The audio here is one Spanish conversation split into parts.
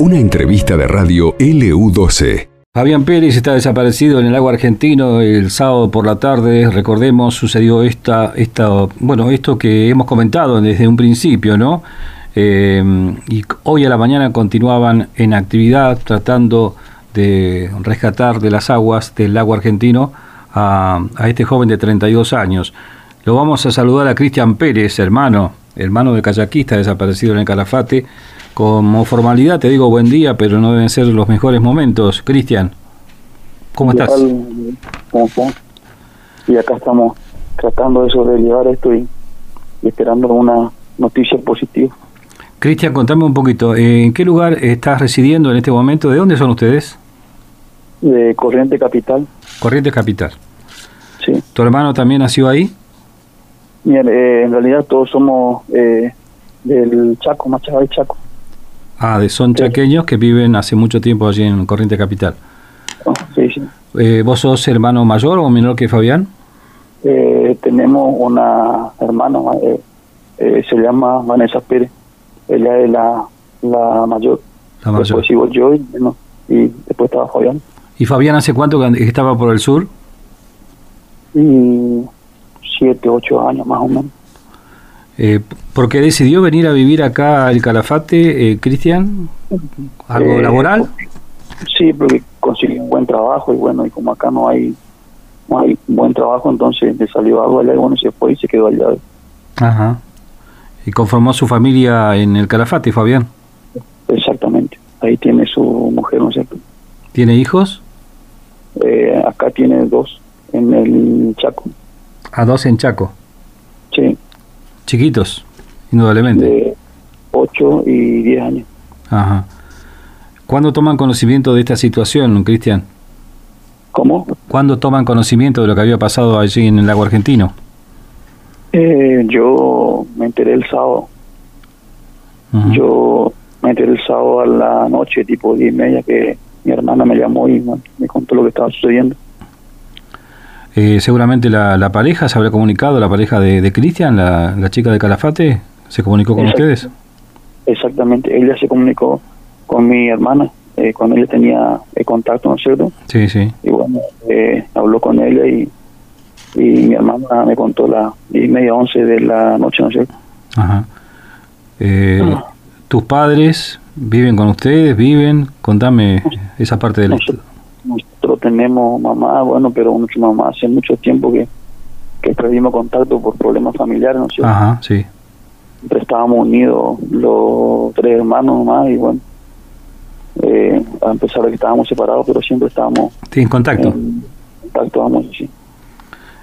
Una entrevista de radio LU12. Fabián Pérez está desaparecido en el agua argentino el sábado por la tarde. Recordemos, sucedió esta, esta, bueno, esto que hemos comentado desde un principio, ¿no? Eh, y hoy a la mañana continuaban en actividad tratando de rescatar de las aguas del lago argentino a, a este joven de 32 años. Lo vamos a saludar a Cristian Pérez, hermano, hermano de kayakista desaparecido en el Calafate. Como formalidad te digo buen día, pero no deben ser los mejores momentos. Cristian, ¿cómo estás? ¿Cómo estás? Y acá estamos tratando de sobrellevar esto y, y esperando una noticia positiva. Cristian, contame un poquito, ¿en qué lugar estás residiendo en este momento? ¿De dónde son ustedes? De Corriente Capital. Corrientes Capital. Sí. ¿Tu hermano también nació ahí? Eh, en realidad todos somos eh, del Chaco, Machabal Chaco. Ah, de, son chaqueños que viven hace mucho tiempo allí en Corrientes Capital. Oh, sí, sí. Eh, ¿Vos sos hermano mayor o menor que Fabián? Eh, tenemos una hermana, eh, eh, se llama Vanessa Pérez. Ella es la, la mayor. La mayor. Después sigo yo y, y después estaba Fabián. ¿Y Fabián hace cuánto que estaba por el sur? Y siete, ocho años más o menos. Eh, ¿Por qué decidió venir a vivir acá al Calafate, eh, Cristian? ¿Algo Eh, laboral? Sí, porque consiguió un buen trabajo y bueno, y como acá no hay no hay buen trabajo, entonces le salió algo allá y bueno, se fue y se quedó allá. Ajá. ¿Y conformó su familia en el Calafate, Fabián? Exactamente. Ahí tiene su mujer, ¿no cierto? ¿Tiene hijos? Eh, acá tiene dos en el Chaco. A dos en Chaco. Sí, Chiquitos, indudablemente. de 8 y 10 años. Ajá. ¿Cuándo toman conocimiento de esta situación, Cristian? ¿Cómo? ¿Cuándo toman conocimiento de lo que había pasado allí en el lago argentino? Eh, yo me enteré el sábado. Yo me enteré el sábado a la noche, tipo 10 y media, que mi hermana me llamó y bueno, me contó lo que estaba sucediendo. Eh, seguramente la, la pareja se habrá comunicado, la pareja de, de Cristian, la, la chica de Calafate, se comunicó con Exacto. ustedes. Exactamente, ella se comunicó con mi hermana, eh, cuando ella tenía el contacto, ¿no es cierto? Sí, sí. Y bueno, eh, habló con ella y, y mi hermana me contó las 10 y media, 11 de la noche, ¿no es cierto? Ajá. Eh, Ah. ¿Tus padres viven con ustedes? ¿Viven? Contame esa parte de la historia. Tenemos mamá, bueno, pero nuestra mamá hace mucho tiempo que, que perdimos contacto por problemas familiares, ¿no es cierto? Ajá, sí. Siempre estábamos unidos los tres hermanos más y bueno, eh, a pesar de que estábamos separados, pero siempre estábamos ¿En contacto? en contacto, vamos decir.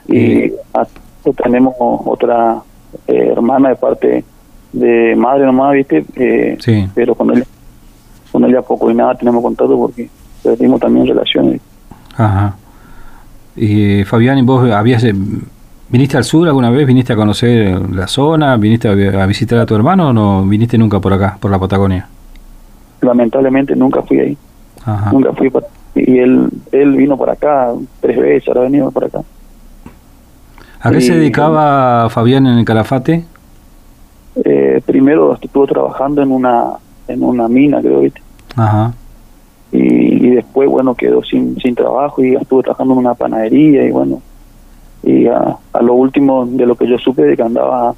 Y a- tenemos otra eh, hermana de parte de madre nomás, ¿viste? Eh, Sí. Pero con ella, con ella poco y nada tenemos contacto porque perdimos también relaciones. Ajá. Y Fabián, ¿y vos habías, eh, viniste al sur alguna vez? ¿Viniste a conocer la zona? ¿Viniste a, vi- a visitar a tu hermano o no viniste nunca por acá, por la Patagonia? Lamentablemente nunca fui ahí, Ajá. nunca fui para... Y él, él vino por acá tres veces, ahora ha venido por acá. ¿A qué se dedicaba Fabián en el Calafate? Eh, primero estuvo trabajando en una en una mina, creo, ¿viste? Ajá. Y, y después bueno quedó sin sin trabajo y estuvo trabajando en una panadería y bueno y a, a lo último de lo que yo supe de que andaba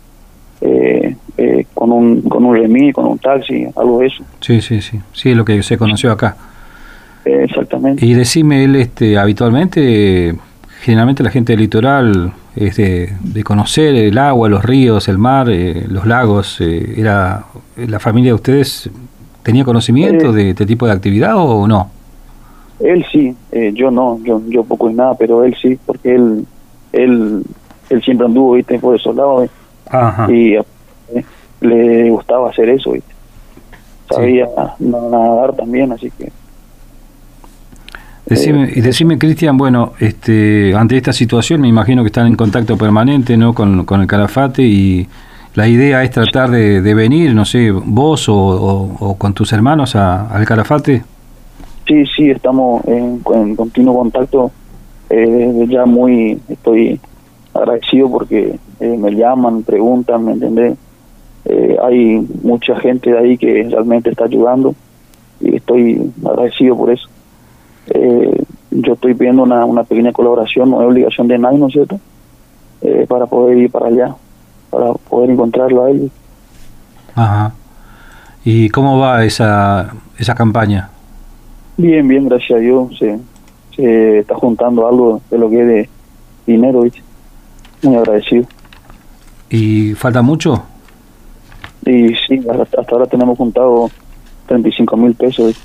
eh, eh, con un con un remis con un taxi algo de eso Sí, sí, sí. Sí, es lo que se conoció acá. Eh, exactamente Y decime, él este, habitualmente, generalmente la gente del litoral es de, de conocer el agua, los ríos, el mar, eh, los lagos. eh, era ¿La familia de ustedes tenía conocimiento Eh. de este tipo de actividad o no? él sí eh, yo no yo yo poco y nada pero él sí porque él él él siempre anduvo viste por esos lados Ajá. y eh, le gustaba hacer eso viste sabía nadar también así que Decime, y decime, Cristian, bueno, este, ante esta situación me imagino que están en contacto permanente ¿no? con, con el Calafate y la idea es tratar de, venir, no sé, vos o, con tus hermanos a- al Calafate. Sí, sí, estamos en, continuo contacto. Eh, ya muy, estoy agradecido porque eh, me llaman, preguntan, ¿me entendés? eh, hay mucha gente de ahí que realmente está ayudando y estoy agradecido por eso. Eh, yo estoy pidiendo una, una pequeña colaboración, no es obligación de nadie, ¿no es cierto? Para poder ir para allá, para poder encontrarlo a él. Ajá. ¿Y cómo va esa, esa campaña? Bien, bien, gracias a Dios. Se, se está juntando algo de lo que es de dinero, ¿viste? Muy agradecido. ¿Y falta mucho? Y sí, hasta hasta ahora tenemos juntado 35 mil pesos. ¿viste?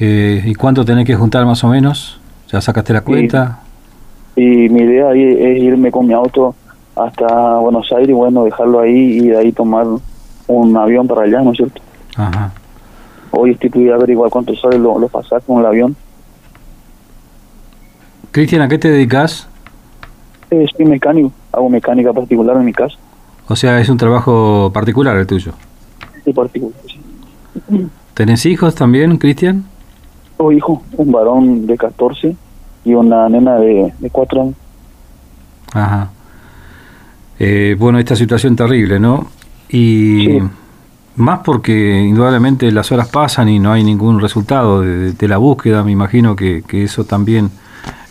Eh, ¿Y cuánto tenés que juntar más o menos? ¿Ya sacaste la cuenta? Y mi idea ahí es irme con mi auto hasta Buenos Aires y bueno, dejarlo ahí y de ahí tomar un avión para allá, ¿no es cierto? Ajá. Hoy estoy pudiendo averiguar cuánto sale los lo pasajes con el avión. Cristian, ¿a qué te dedicas? Eh, soy mecánico, hago mecánica particular en mi casa. O sea, es un trabajo particular el tuyo. Sí, particular, sí. ¿Tenés hijos también, Cristian? Tengo hijo, un varón de 14 y una nena de, de 4 años. Ajá. Eh, bueno, esta situación terrible, ¿no? Y Sí. más porque indudablemente las horas pasan y no hay ningún resultado de, de la búsqueda. Me imagino que, que eso también,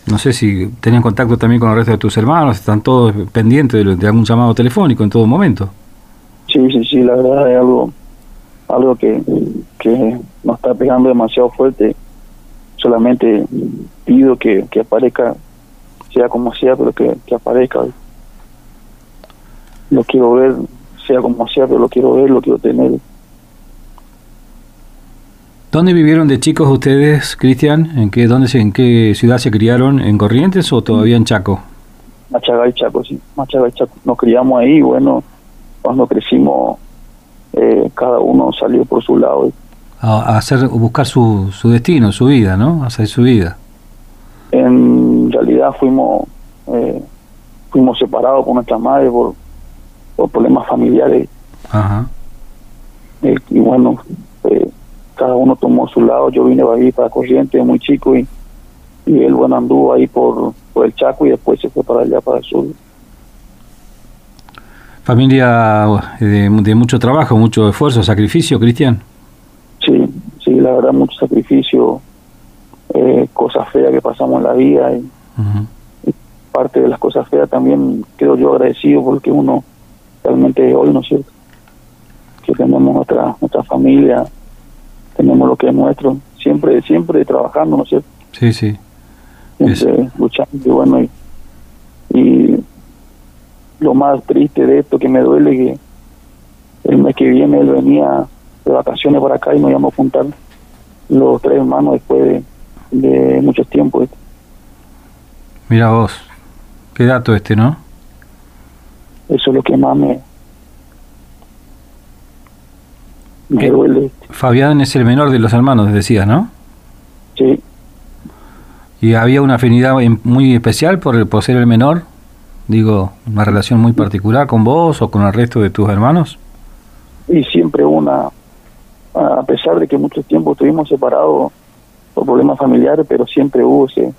no sé si tenían contacto también con el resto de tus hermanos, están todos pendientes de, de algún llamado telefónico en todo momento. Sí, sí, sí, la verdad es algo, algo que, que nos está pegando demasiado fuerte. Solamente pido que, que aparezca, sea como sea, pero que, que aparezca. Lo quiero ver, sea como sea, pero lo quiero ver, lo quiero tener. ¿Dónde vivieron de chicos ustedes, Cristian? ¿En qué, dónde ¿En qué ciudad se criaron? ¿En Corrientes o todavía en Chaco? Machagay Chaco, sí, Machagay Chaco. Nos criamos ahí, bueno, cuando crecimos, eh, cada uno salió por su lado. A, a hacer, buscar su, su destino, su vida, ¿no? Hacer su vida. En realidad fuimos eh, fuimos separados con nuestra madre por, por problemas familiares Ajá. eh, y bueno, eh, cada uno tomó su lado. Yo vine ahí para Corrientes muy chico y, y él bueno anduvo ahí por, por el Chaco y después se fue para allá, para el sur. Familia eh, de, de mucho trabajo, mucho esfuerzo, sacrificio, Cristian. Sí, sí, la verdad mucho sacrificio, eh, cosas feas que pasamos en la vida y Ujú. parte de las cosas feas también quedo yo agradecido porque uno realmente hoy, ¿no es cierto? Que tenemos nuestra, nuestra familia, tenemos lo que es nuestro, siempre, siempre trabajando, ¿no es cierto? Sí, sí. Siempre luchando y bueno, y, y lo más triste de esto que me duele que el mes que viene él venía de vacaciones para acá y nos íbamos a juntar los tres hermanos después de, de muchos tiempos. Mira vos. Qué dato este, ¿no? Eso es lo que más me, me duele. Fabián es el menor de los hermanos, decías, ¿no? Sí, Y había una afinidad muy especial por, el- por ser el menor. Digo, una relación muy particular con vos o con el resto de tus hermanos. y siempre una, a pesar de que mucho tiempo estuvimos separados por problemas familiares, pero siempre hubo ese,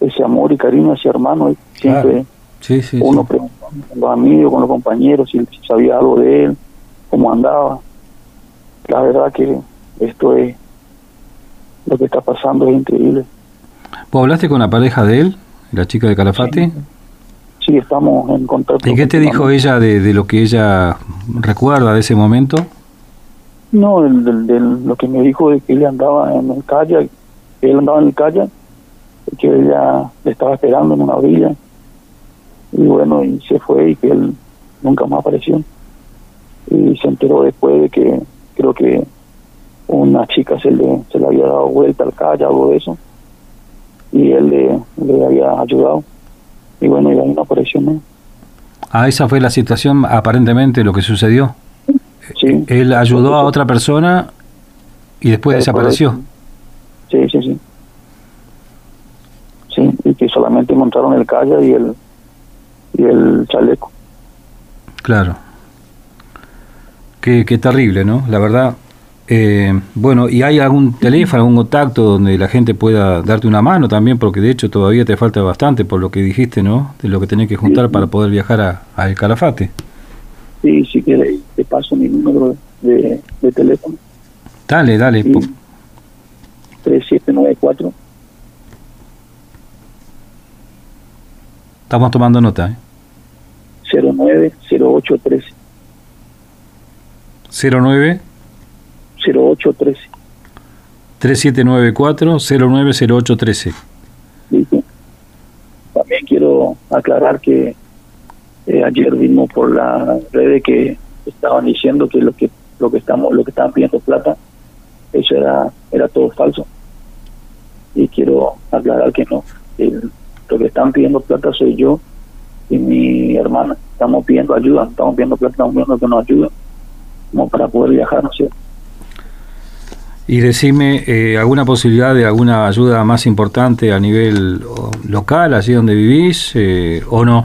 ese amor y cariño hacia hermano. Y siempre Claro. Sí, sí. uno sí. preguntaba con los amigos, con los compañeros, si, si sabía algo de él, cómo andaba. La verdad que esto es, lo que está pasando es increíble. ¿Vos hablaste con la pareja de él, la chica de Calafate? Sí, estamos en contacto. ¿Y qué te dijo ella de, de lo que ella recuerda de ese momento? No, del- lo que me dijo de que él andaba en el calle, que él andaba en el calle, que ella le estaba esperando en una orilla. Y bueno, y se fue y que él nunca más apareció. Y se enteró después de que creo que una chica se le, se le había dado vuelta al calle, algo de eso. Y él le, le había ayudado. Y bueno, y ahí no apareció más. Ah, esa fue la situación, aparentemente, lo que sucedió. Sí. Él ayudó a otra persona y después desapareció. Sí, sí, sí. Sí, y que solamente encontraron el calla y el, y el chaleco. Claro. Qué, qué terrible, ¿no? La verdad. Eh, bueno, ¿y hay algún teléfono, algún contacto donde la gente pueda darte una mano también? Porque de hecho todavía te falta bastante por lo que dijiste, ¿no? De lo que tenés que juntar para poder viajar a, a El Calafate. Sí, si quiere, te paso mi número de, de teléfono. Dale, dale. Sí. po- 3794 Estamos tomando nota. ¿eh? 090813 09 0813 3794 090813. ¿viste? También quiero aclarar que eh, ayer vimos por las redes que estaban diciendo que lo que lo que estamos lo que estaban pidiendo plata. Eso era era todo falso. Y quiero aclarar que no. El- lo que están pidiendo plata soy yo y mi hermana estamos pidiendo ayuda estamos pidiendo plata estamos pidiendo que nos ayuden como para poder viajar no sé Y decime, eh, ¿alguna posibilidad de alguna ayuda más importante a nivel local, allí donde vivís, eh, o no?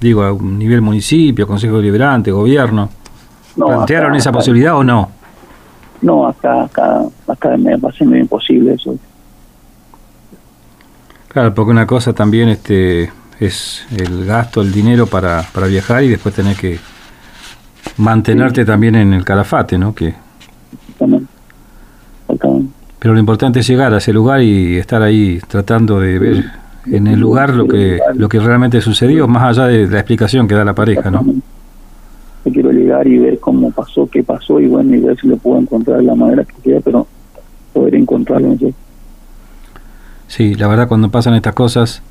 Digo, a nivel municipio, Consejo Deliberante, gobierno. No, ¿Plantearon acá- esa acá- posibilidad o no? No, acá, acá, acá me va medio imposible eso. Claro, porque una cosa también este es el gasto, el dinero para, para viajar y después tener que mantenerte también en el calafate, ¿no? Que, pero lo importante es llegar a ese lugar y estar ahí tratando de ver en el lugar lo que, lo que realmente sucedió, más allá de la explicación que da la pareja, ¿no? Yo quiero llegar y ver cómo pasó, qué pasó y bueno, y ver si lo puedo encontrar de la manera que quiera, pero poder encontrarlo. ¿no? Sí, la verdad cuando pasan estas cosas,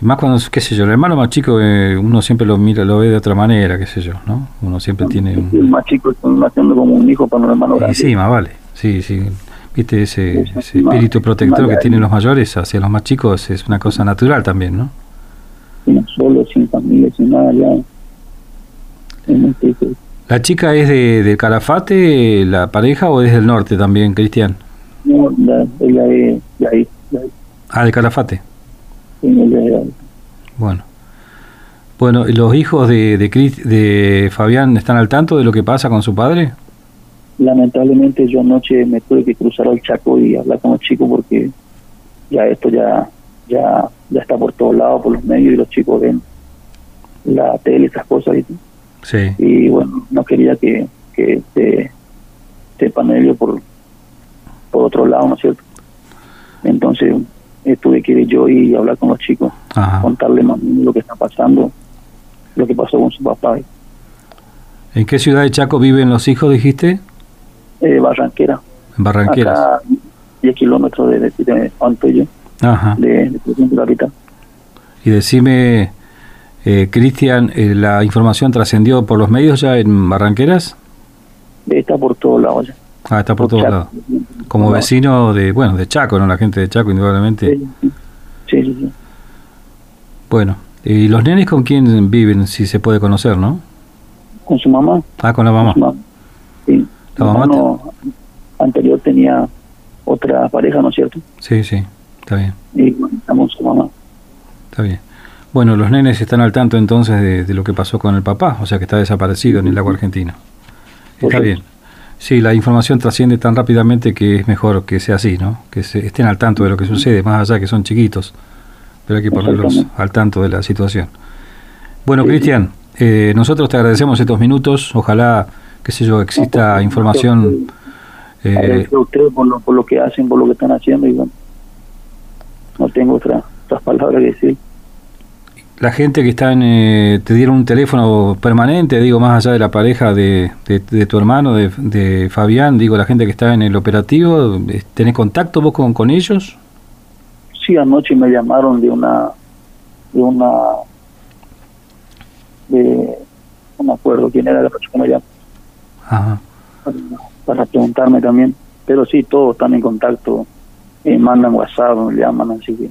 y más cuando, qué sé yo, el hermano más chico eh, uno siempre lo mira, lo ve de otra manera, qué sé yo, ¿no? Uno siempre tiene El un... más chico está haciendo como un hijo para un hermano Y grande. sí, más vale, sí, sí. Viste, ese, ese más- espíritu protector que tienen los mayores hacia los más chicos es una cosa natural también, ¿no? Sin solo, sin familia, sin nada, ya. ¿La chica es de, de Calafate, la pareja, o es del norte también, Cristian? No, la, ella es de ahí, de ahí. Ah, de Calafate. Es de ahí. Bueno. Bueno, ¿y ¿los hijos de, de, Fabián están al tanto de lo que pasa con su padre? lamentablemente yo anoche me tuve que cruzar al Chaco y hablar con los chicos porque ya esto ya ya ya está por todos lados por los medios y los chicos ven la tele esas cosas y, Sí. y bueno no quería que que se sepan ellos por por otro lado no es cierto entonces eh, tuve que ir yo y hablar con los chicos Ajá. contarles más lo que está pasando lo que pasó con su papá ¿En qué ciudad de Chaco viven los hijos, dijiste? eh, Barranquera Barranqueras. acá 10 kilómetros de, de, de Antoyo, Ajá. de, de, capital. Y decime, eh, Cristian, eh, ¿la información trascendió por los medios ya en Barranqueras? Está por todos lados ya. Ah, está por todos Chaco. lados. Como No. vecino de, bueno, de Chaco, ¿no? La gente de Chaco, indudablemente. Sí, sí, sí. Bueno, ¿y los nenes con quién viven, si se puede conocer, no? Con su mamá. Ah, con la mamá. Sí. La mamá anterior tenía otra pareja, ¿no es cierto? Sí, sí, está bien, Y con su mamá. está bien. Bueno, los nenes están al tanto entonces de, de lo que pasó con el papá, o sea que está desaparecido en el lago argentino. Está bien. Sí, la información trasciende tan rápidamente que es mejor que sea así, ¿no? Que se, estén al tanto de lo que sucede, más allá que son chiquitos, pero hay que ponerlos al tanto de la situación. Bueno, Sí. Cristian, eh, nosotros te agradecemos estos minutos, ojalá, qué sé yo, exista información. eh, Agradezco a ustedes por lo, por lo que hacen, por lo que están haciendo y bueno, no tengo otra, otras palabras que decir. La gente que está en, eh, te dieron un teléfono permanente, digo, más allá de la pareja de, de- de tu hermano, de, de Fabián, digo, la gente que está en el operativo, eh, ¿tenés contacto vos con, con ellos? Sí, anoche me llamaron de una, de una, de, no me acuerdo quién era la persona que me llamó Ajá. para, para preguntarme también, pero sí, todos están en contacto, eh, mandan WhatsApp, me llaman, así que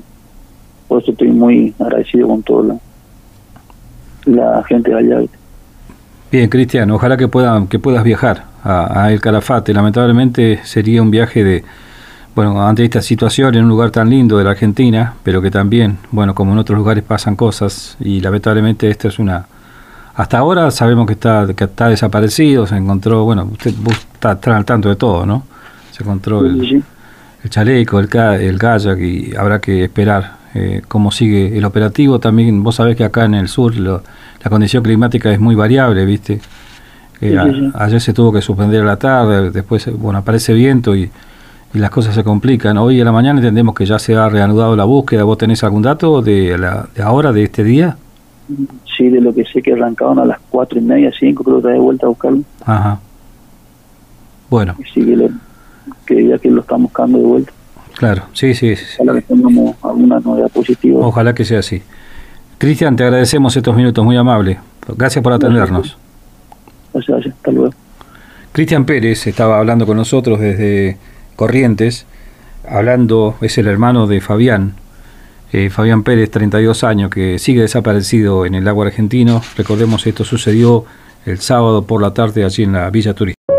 por eso estoy muy agradecido con toda la, la gente de allá. Bien, Cristian, ojalá que, puedan, que puedas viajar a, a El Calafate. Lamentablemente sería un viaje de, bueno, ante esta situación en un lugar tan lindo de la Argentina, pero que también, bueno, como en otros lugares pasan cosas y lamentablemente esta es una... Hasta ahora sabemos que está, que está desaparecido, se encontró, bueno, usted está, está al tanto de todo, ¿no? Se encontró el, chaleco, el, el kayak y habrá que esperar eh, cómo sigue el operativo. También vos sabés que acá en el sur lo- la condición climática es muy variable, ¿viste? Ayer se tuvo que suspender a la tarde, después bueno aparece viento y, las cosas se complican. Hoy en la mañana entendemos que ya se ha reanudado la búsqueda. ¿Vos tenés algún dato de, la, de ahora, de este día? Sí, de lo que sé que arrancaron a las cuatro y media, cinco, creo que está de vuelta a buscarlo. Ajá. Bueno. Sí, que, que ya que lo están buscando de vuelta. Claro, sí, sí. Ojalá que tengamos alguna novedad positiva. Ojalá que sea así. Cristian, te agradecemos estos minutos, muy amable. Gracias por atendernos. Gracias, gracias. hasta luego. Cristian Pérez estaba hablando con nosotros desde Corrientes, hablando, es el hermano de Fabián, eh, Fabián Pérez, 32 años, que sigue desaparecido en el agua argentino. Recordemos, esto sucedió el sábado por la tarde allí en la Villa Turística.